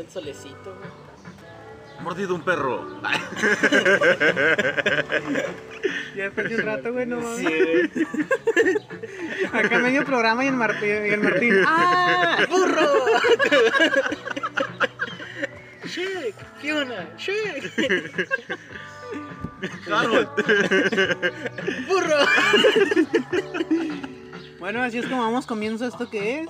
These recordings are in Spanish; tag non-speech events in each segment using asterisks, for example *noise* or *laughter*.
saliendo el solecito, güey. Mordido un perro. *laughs* Ya perdí un rato, güey, no Sí, mames. güey. Acá medio programa y el Martín. Y el Martín. ¡Ah! ¡Burro! Shrek, Fiona, Shrek. Harold. ¡Burro! Bueno, así es como vamos comienzo esto que es.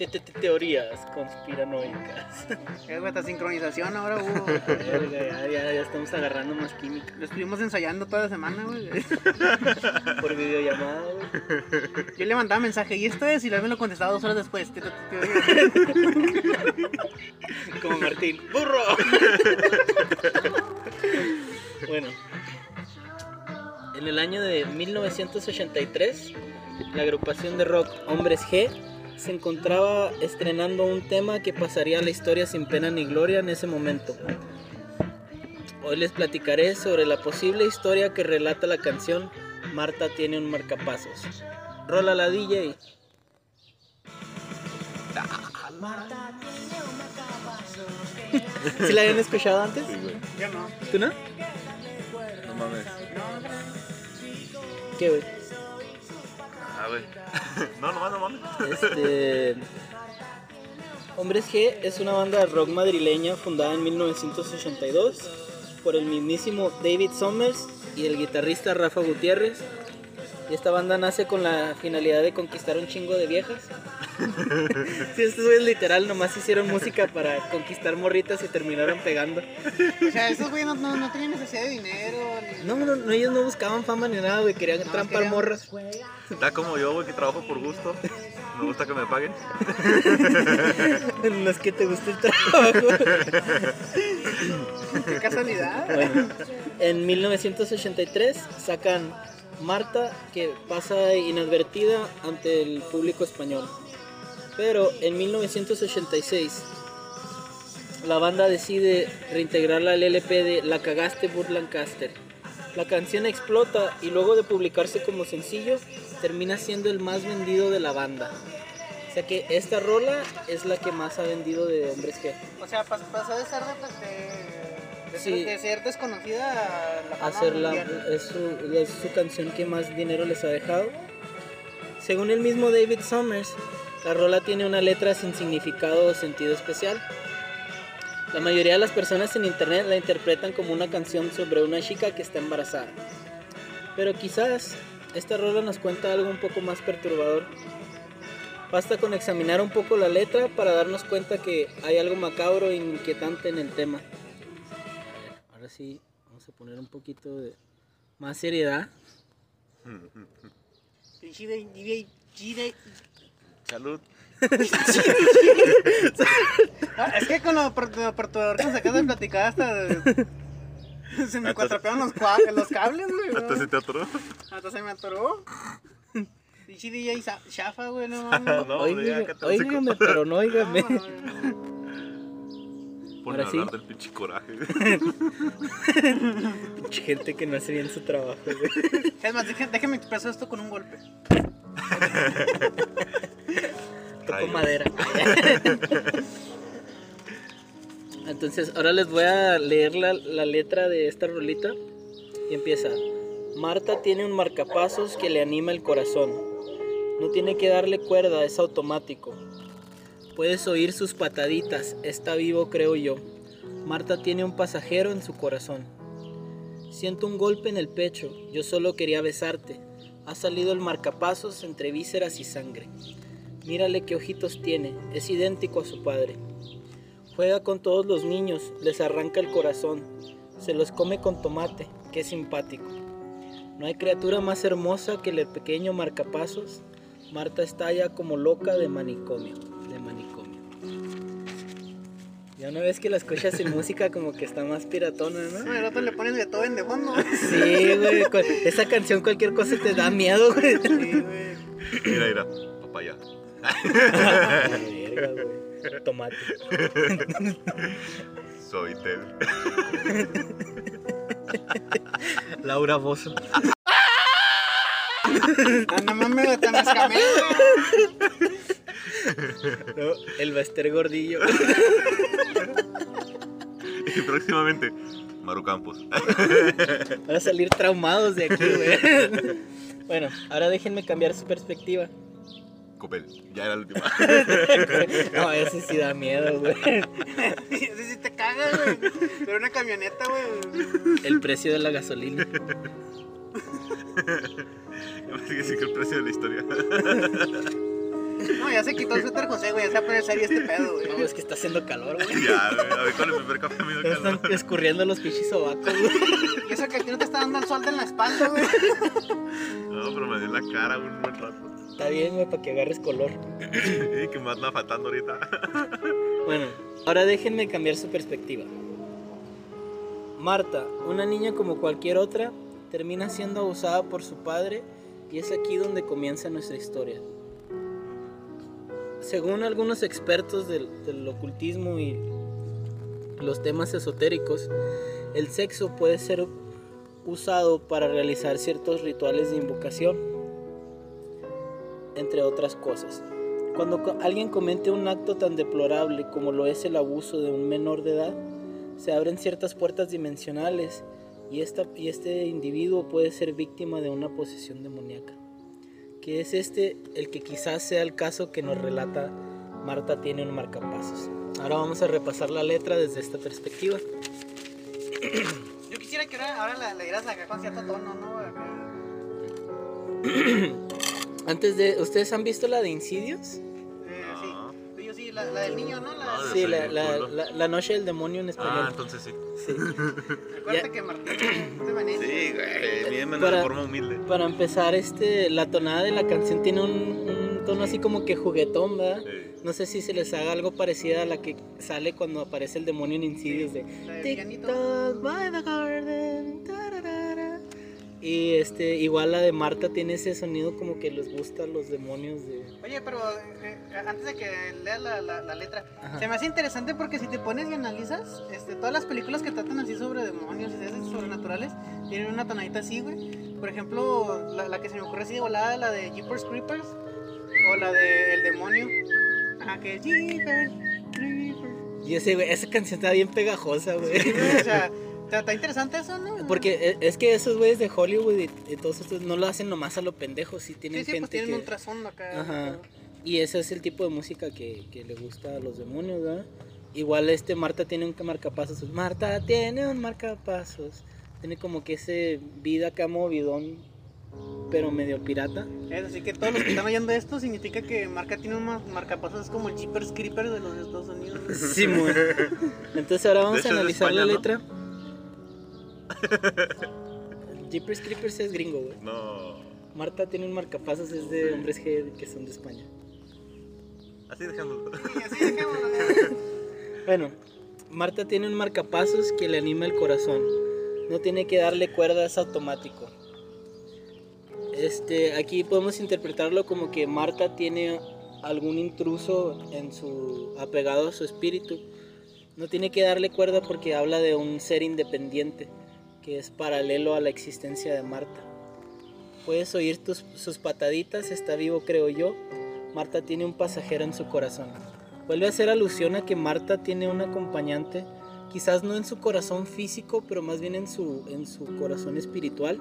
Te- te- te- Teorías conspiranoicas. Es esta sincronización ahora hubo. *laughs* Ya, ya, ya estamos agarrando más química Lo estuvimos ensayando toda la semana, güey. *laughs* por videollamada, güey. Yo le mandaba mensaje, y esto es, y luego me lo contestaba dos horas después. Te- *laughs* Como Martín. ¡Burro! bueno. En el año de 1983, la agrupación de rock Hombres G se encontraba estrenando un tema que pasaría a la historia sin pena ni gloria en ese momento. Hoy les platicaré sobre la posible historia que relata la canción Marta tiene un marcapasos. Rola la DJ. *laughs* ¿Sí la habían escuchado antes? Sí, güey. Yo no. ¿Tú no? No mames. ¿Qué, güey? Ah, güey. *laughs* No, no no mames. Este. Hombres G es una banda de rock madrileña fundada en 1982 por el mismísimo David Summers y el guitarrista Rafa Gutiérrez. Y esta banda nace con la finalidad de conquistar un chingo de viejas. Sí, esto es literal, nomás hicieron música para conquistar morritas y terminaron pegando. O sea, esos güeyes no, no, no tenían necesidad de dinero. Ni... No, no, no, ellos no buscaban fama ni nada, güey, querían No, trampar querían- morras. Está como yo, güey, que trabajo por gusto. Me gusta que me paguen. *laughs* no es que te guste el trabajo. *laughs* Qué casualidad. Bueno, en 1983 sacan Marta, que pasa inadvertida ante el público español. Pero en 1986 la banda decide reintegrarla al LP de La cagaste Burt Lancaster. La canción explota y luego de publicarse como sencillo termina siendo el más vendido de la banda. O sea que esta rola es la que más ha vendido de Hombres G. O sea, pas- pasó de ser de, de, de, Sí. de ser desconocida a la hacer es, su, es su canción que más dinero les ha dejado. Según el mismo David Summers, la rola tiene una letra sin significado o sentido especial. La mayoría de las personas en internet la interpretan como una canción sobre una chica que está embarazada. Pero quizás esta rola nos cuenta algo un poco más perturbador. Basta con examinar un poco la letra para darnos cuenta que hay algo macabro e inquietante en el tema. Ahora sí, vamos a poner un poquito de más seriedad. *laughs* Salud. Ah, es que con lo per- lo perturbador que nos acabas de platicar hasta... Se me cuatrapearon los, cua- los cables, güey. *laughs* Hasta se te atoró. Hasta se me atoró. Pinche DJ sa- chafa, güey, no *laughs* mames. No, ya, Oígame, oígame, hocico. pero no oígame. No. Ponme a Ahora sí. hablar del pinche coraje. *laughs* Pinche gente que no hace bien su trabajo, güey. Es más, déjame, déjame expresar esto con un golpe. Tocó madera. Entonces, ahora les voy a leer la, la letra de esta rolita. Y empieza. Marta tiene un marcapasos que le anima el corazón. No tiene que darle cuerda, es automático. Puedes oír sus pataditas, está vivo creo yo. Marta tiene un pasajero en su corazón. Siento un golpe en el pecho, yo solo quería besarte. Ha salido el marcapasos entre vísceras y sangre. Mírale qué ojitos tiene, es idéntico a su padre. Juega con todos los niños, les arranca el corazón, se los come con tomate, qué simpático. No hay criatura más hermosa que el pequeño marcapasos. Marta estalla como loca de manicomio. Ya una vez que la escuchas sin música como que está más piratona, No, ¿no? el otro le pones Beethoven de fondo. Sí, güey, esa canción cualquier cosa te da miedo, güey. Sí, güey. Mira, mira. Papaya. Verga, güey. Tomate. Soy Ted. Laura Bozo. Ah, no mames, escamé, güey. No, el Baster Gordillo. *laughs* Y próximamente, Maru Campos. *laughs* Van a salir traumados de aquí, güey. *laughs* Bueno, ahora déjenme cambiar su perspectiva. Copel, ya era la última. No, ese sí da miedo, güey. Ese sí te caga, güey. Pero una camioneta, güey. El precio de la gasolina. Que sí que el precio de la historia. No, ya se quitó el suéter José, güey. Ya se va a poner serio este pedo, güey. No, es que está haciendo calor, güey. ya, güey, a ver con el primer café me dio Ya están calor. escurriendo los pichis sobacos, güey. Y eso que a ti no te está dando el sol en la espalda, güey. No, pero me dio la cara un buen rato. Está bien, güey, para que agarres color. Y que me anda faltando ahorita. Bueno, ahora déjenme cambiar su perspectiva. Marta, una niña como cualquier otra, termina siendo abusada por su padre y es aquí donde comienza nuestra historia. Según algunos expertos del, ocultismo y los temas esotéricos, el sexo puede ser usado para realizar ciertos rituales de invocación, entre otras cosas. Cuando alguien comete un acto tan deplorable como lo es el abuso de un menor de edad, se abren ciertas puertas dimensionales y, esta, y este individuo puede ser víctima de una posesión demoníaca. Que es este el que quizás sea el caso que nos relata Marta tiene un marcapasos. Ahora vamos a repasar la letra desde esta perspectiva. Yo quisiera que ahora, ahora la, la dieras acá con cierto tono, ¿no? *clears throat* Antes de, ¿ustedes han visto la de Insidious? Eh, sí. La, la del niño, ¿no? La, No, la- Sí, la, la- la- la noche del demonio en español. Ah, entonces sí. Sí. *laughs* Acuérdate ya. que Martín es Sí, Para- de forma humilde. Para empezar, este, la tonada de la canción tiene un, un tono así como que juguetón, ¿verdad? Sí. No sé si se les haga algo parecido a la que sale cuando aparece el demonio en Insidious de Y este, igual la de Marta tiene ese sonido como que les gusta a los demonios de. Oye, pero eh, eh, antes de que leas la, la, la letra, Ajá. se me hace interesante porque si te pones y analizas, este, todas las películas que tratan así sobre demonios y esas sobrenaturales tienen una tonadita así, güey. Por ejemplo, la, la que se me ocurre así de volada, la de Jeepers Creepers o la de El Demonio. Ajá, que Jeepers Creepers. Y ese, güey, esa canción está bien pegajosa, güey. Sí, o sea, *laughs* está, está interesante eso, ¿no? Porque e- es que esos güeyes de Hollywood y, y todos estos no lo hacen nomás a lo pendejo, sí tienen Sí, sí, gente pues tienen que... un trasfondo acá. Ajá. Y ese es el tipo de música que, que le gusta a los demonios, ¿verdad? Igual este Marta tiene un marcapasos. Marta tiene un marcapasos. Tiene como que ese vida acá movidón, pero medio pirata. Es así que todos los que están oyendo esto significa que Marca tiene un mar- marcapasos es como el Jeepers Creepers de los Estados Unidos. *laughs* Sí, muy. Entonces ahora vamos a analizar la ¿no? Jeepers Creepers es gringo, güey. No. Marta tiene un marcapasos, es de hombres G que son de España. Así dejéndolo. Sí, así *laughs* dejémoslo. Bueno, Marta tiene un marcapasos que le anima el corazón. No tiene que darle cuerda, es automático. Este, aquí podemos interpretarlo como que Marta tiene algún intruso en su apegado a su espíritu. No tiene que darle cuerda porque habla de un ser independiente que es paralelo a la existencia de Marta. Puedes oír tus, sus pataditas, está vivo creo yo. Marta tiene un pasajero en su corazón. Vuelve a hacer alusión a que Marta tiene un acompañante, quizás no en su corazón físico, pero más bien en su, en su corazón espiritual.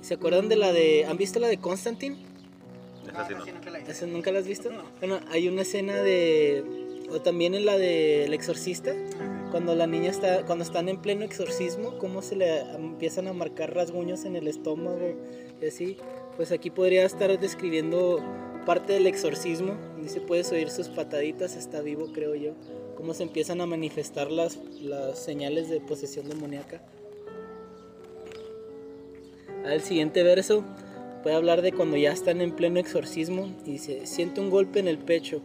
¿Se acuerdan de la de... ¿Han visto la de Constantine? Esa sí No, no. nunca la hice. ¿Esa ¿Nunca la has visto? No. Bueno, hay una escena de... O también en la de El Exorcista, cuando la niña está... Cuando están en pleno exorcismo, cómo se le empiezan a marcar rasguños en el estómago y así. Pues aquí podría estar describiendo parte del exorcismo. Dice, puedes oír sus pataditas, está vivo, creo yo. Cómo se empiezan a manifestar las, las señales de posesión demoníaca. Al siguiente verso puede hablar de cuando ya están en pleno exorcismo y dice, siente un golpe en el pecho,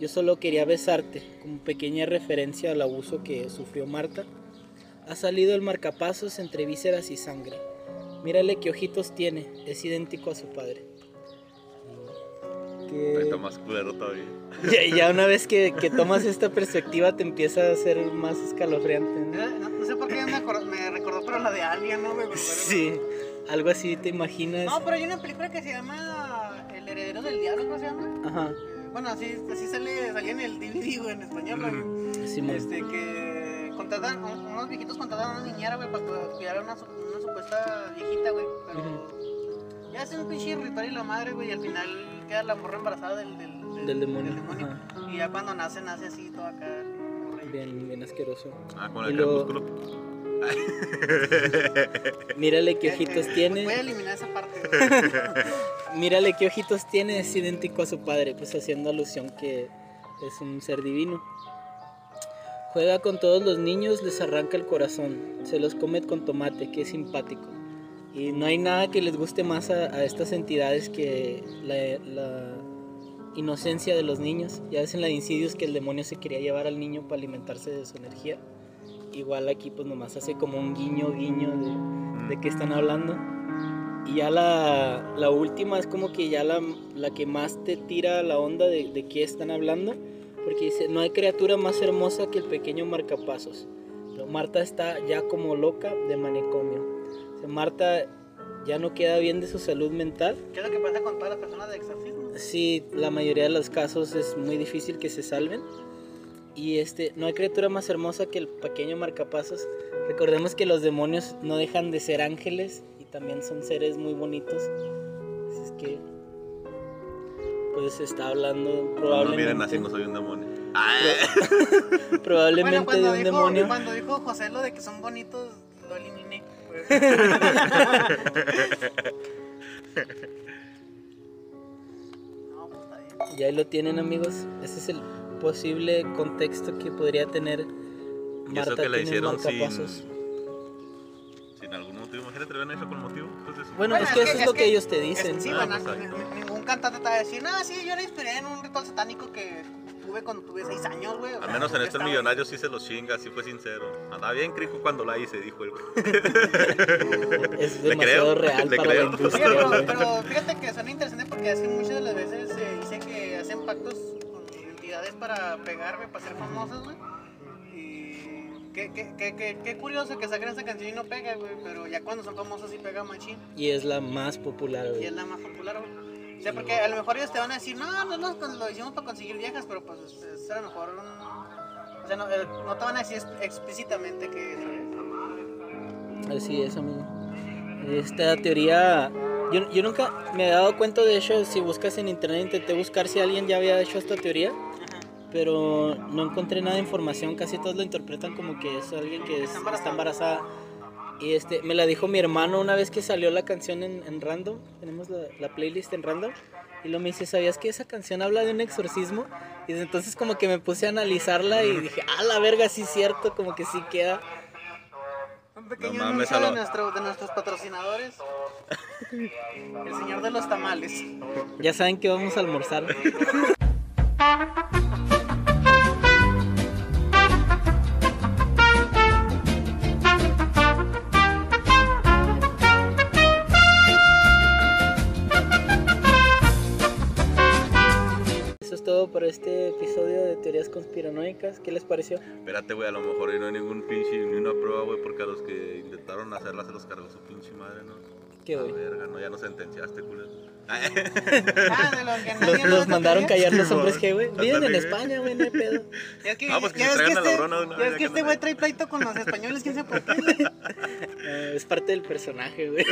yo solo quería besarte, como pequeña referencia al abuso que sufrió Marta. Ha salido el marcapasos entre vísceras y sangre. Mírale qué ojitos tiene, es idéntico a su padre. Que- Está más culero todavía. *laughs* ya, ya una vez que, que tomas esta perspectiva te empieza a ser más escalofriante. ¿no? Eh, No, no sé por qué me, acor- me recordó, pero la de Alien, ¿no? Pero- Sí, algo así te imaginas. No, pero hay una película que se llama El heredero del diablo, ¿cómo se llama? Ajá. Bueno, así, así sale, salía en el DVD, güey, en español, güey. Simón. Este, que contratan, un- unos viejitos contratan a una niñera, güey, para cu- cuidar a una, su- una supuesta viejita, güey. Pero ya hacen un pinche ritual y la madre, güey, y al final queda la morra embarazada del, del, Del demonio, ajá. Y ya cuando nace, nace así, todo acá. Bien, bien asqueroso. Ah, con el crepúsculo. *laughs* Mírale qué ojitos tiene. Voy a eliminar esa parte. *laughs* Mírale qué ojitos tiene, es idéntico a su padre, pues haciendo alusión que es un ser divino. Juega con todos los niños, les arranca el corazón, se los come con tomate, que es simpático. Y no hay nada que les guste más a, a estas entidades que la, la inocencia de los niños. Ya ves en la de Insidious que el demonio se quería llevar al niño para alimentarse de su energía. Igual aquí pues nomás hace como un guiño, guiño de, de qué están hablando. Y ya la, la última es como que ya la, la que más te tira la onda de, de qué están hablando. Porque dice, no hay criatura más hermosa que el pequeño marcapasos. Pero Marta está ya como loca de manicomio. O sea, Marta ya no queda bien de su salud mental. ¿Qué es lo que pasa con todas las personas de exorcismo? Sí, la mayoría de los casos es muy difícil que se salven. Y este, no hay criatura más hermosa que el pequeño marcapasos. Recordemos que los demonios no dejan de ser ángeles y también son seres muy bonitos. Así es que, pues se está hablando No probablemente, miren así, no soy un demonio. *laughs* Probablemente Bueno, cuando de un dijo, demonio. cuando dijo José lo de que son bonitos, lo eliminé. güey. *laughs* no, pues está bien. Y ahí lo tienen amigos. Ese es el posible contexto que podría tener Y eso Marta que la hicieron sin, sin algún motivo. Imagínate, hubieran hecho con motivo. Entonces, Bueno, Bueno, es es que eso es es lo que que- ellos te Es- dicen. sí, Ah, bueno, pues, ningún cantante te va a decir, no, sí, yo la inspiré en un ritual satánico que tuve cuando tuve 6 años, güey. al menos en yo este estaba- millonario sí se los chinga, sí fue sincero. Andaba bien crico cuando la hice, dijo él. *laughs* Es Le demasiado creo, real le para creo. la Oye, industria. pero, pero fíjate que suena interesante porque es que muchas de las veces se dice que hacen pactos con entidades para pegarme, para ser famosos, güey. Y qué, qué, qué, qué, qué curioso que saquen esa canción y no pega, güey. Pero ya cuando son famosos sí pega machín. Y es la más popular, Y güey. es la más popular, güey. O sea, porque a lo mejor ellos te van a decir, no, no, no, lo hicimos para conseguir viejas, pero pues es a lo mejor. O sea, no, eh, no te van a decir ex- explícitamente que eso es. Así es, amigo. Esta teoría. Yo, yo nunca me he dado cuenta de hecho. Si buscas en internet, intenté buscar si alguien ya había hecho esta teoría. Pero no encontré nada de información. Casi todos lo interpretan como que es alguien que es- Está embarazada. Y este, me la dijo mi hermano una vez que salió la canción en, en random. Tenemos la, la playlist en random. Y lo me dice, ¿sabías que esa canción habla de un exorcismo? Y desde entonces como que me puse a analizarla y dije, ah, la verga, sí es cierto, como que sí queda. Un pequeño No mames, anuncio a de, nuestro, de nuestros patrocinadores. El señor de los tamales. Ya saben que vamos a almorzar. *laughs* conspiranoicas. ¿Qué les pareció? Espérate, güey, a lo mejor ahí no hay ningún pinche, ni una prueba, güey, porque a los que intentaron hacerla se los cargó su pinche madre, ¿no? ¿Qué, güey? verga, no, ya no sentenciaste, culero. *laughs* Ah, de los que nadie Los, no los mandaron callar los hombres que, güey. Viven en güey. España, güey, no hay pedo. Ya es que, Ah, pues que ya se es la este, brona de una ya es vez, que este que güey no- trae pleito con los españoles, quién sabe por qué. *laughs* güey. Eh, es parte del personaje, güey.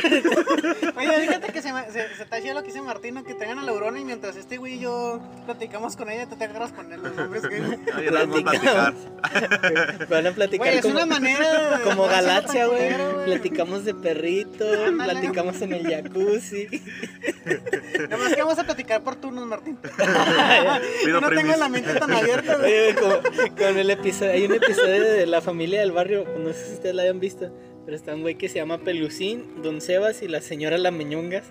Oye, fíjate que se, se, se lo que dice Martino, que traigan a la Aurora y mientras este güey y yo platicamos con ella, tú te agarras con él, los hombres que... *laughs* Vamos a platicar. Van a platicar Güey, es como, una manera de como Galaxia, güey. güey. Platicamos de perritos, Ándale. platicamos en el jacuzzi. Nada más que vamos a platicar por turnos, Martín. *laughs* Yo no tengo la mente tan abierta, güey. Oye, con el episodio, hay un episodio de la familia del barrio, no sé si ustedes la hayan visto, pero está un güey que se llama Pelucín, Don Sebas y la señora Lameñongas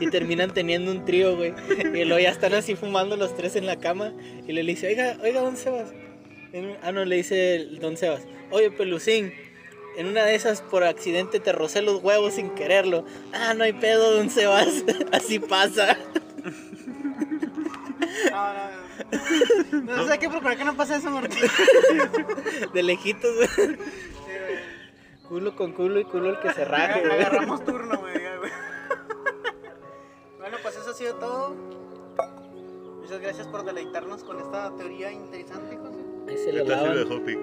y terminan teniendo un trío, güey. Y luego ya están así fumando los tres en la cama y le dice, oiga, oiga, Don Sebas. Ah, no, le dice el Don Sebas, oye, Pelucín. En una de esas por accidente te rocé los huevos sin quererlo. Ah, no hay pedo, don Sebas. *laughs* Así pasa. No, no, no. No sé qué procurar que no pase eso, Martín. *laughs* De lejitos, güey. Sí, güey. Culo con culo y culo el que se raje, güey. Agarramos turno, güey. Bueno, pues eso ha sido todo. Muchas gracias por deleitarnos con esta teoría interesante, José. Ahí se Esta lavan. dejó pica.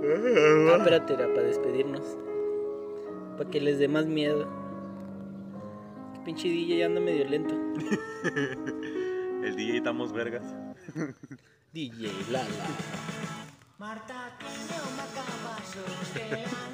Ah, espérate, era para despedirnos. Para que les dé más miedo. Que pinche DJ ya anda medio lento. *laughs* El DJ estamos vergas. *laughs* DJ Lala. Marta tiene un macabazo que la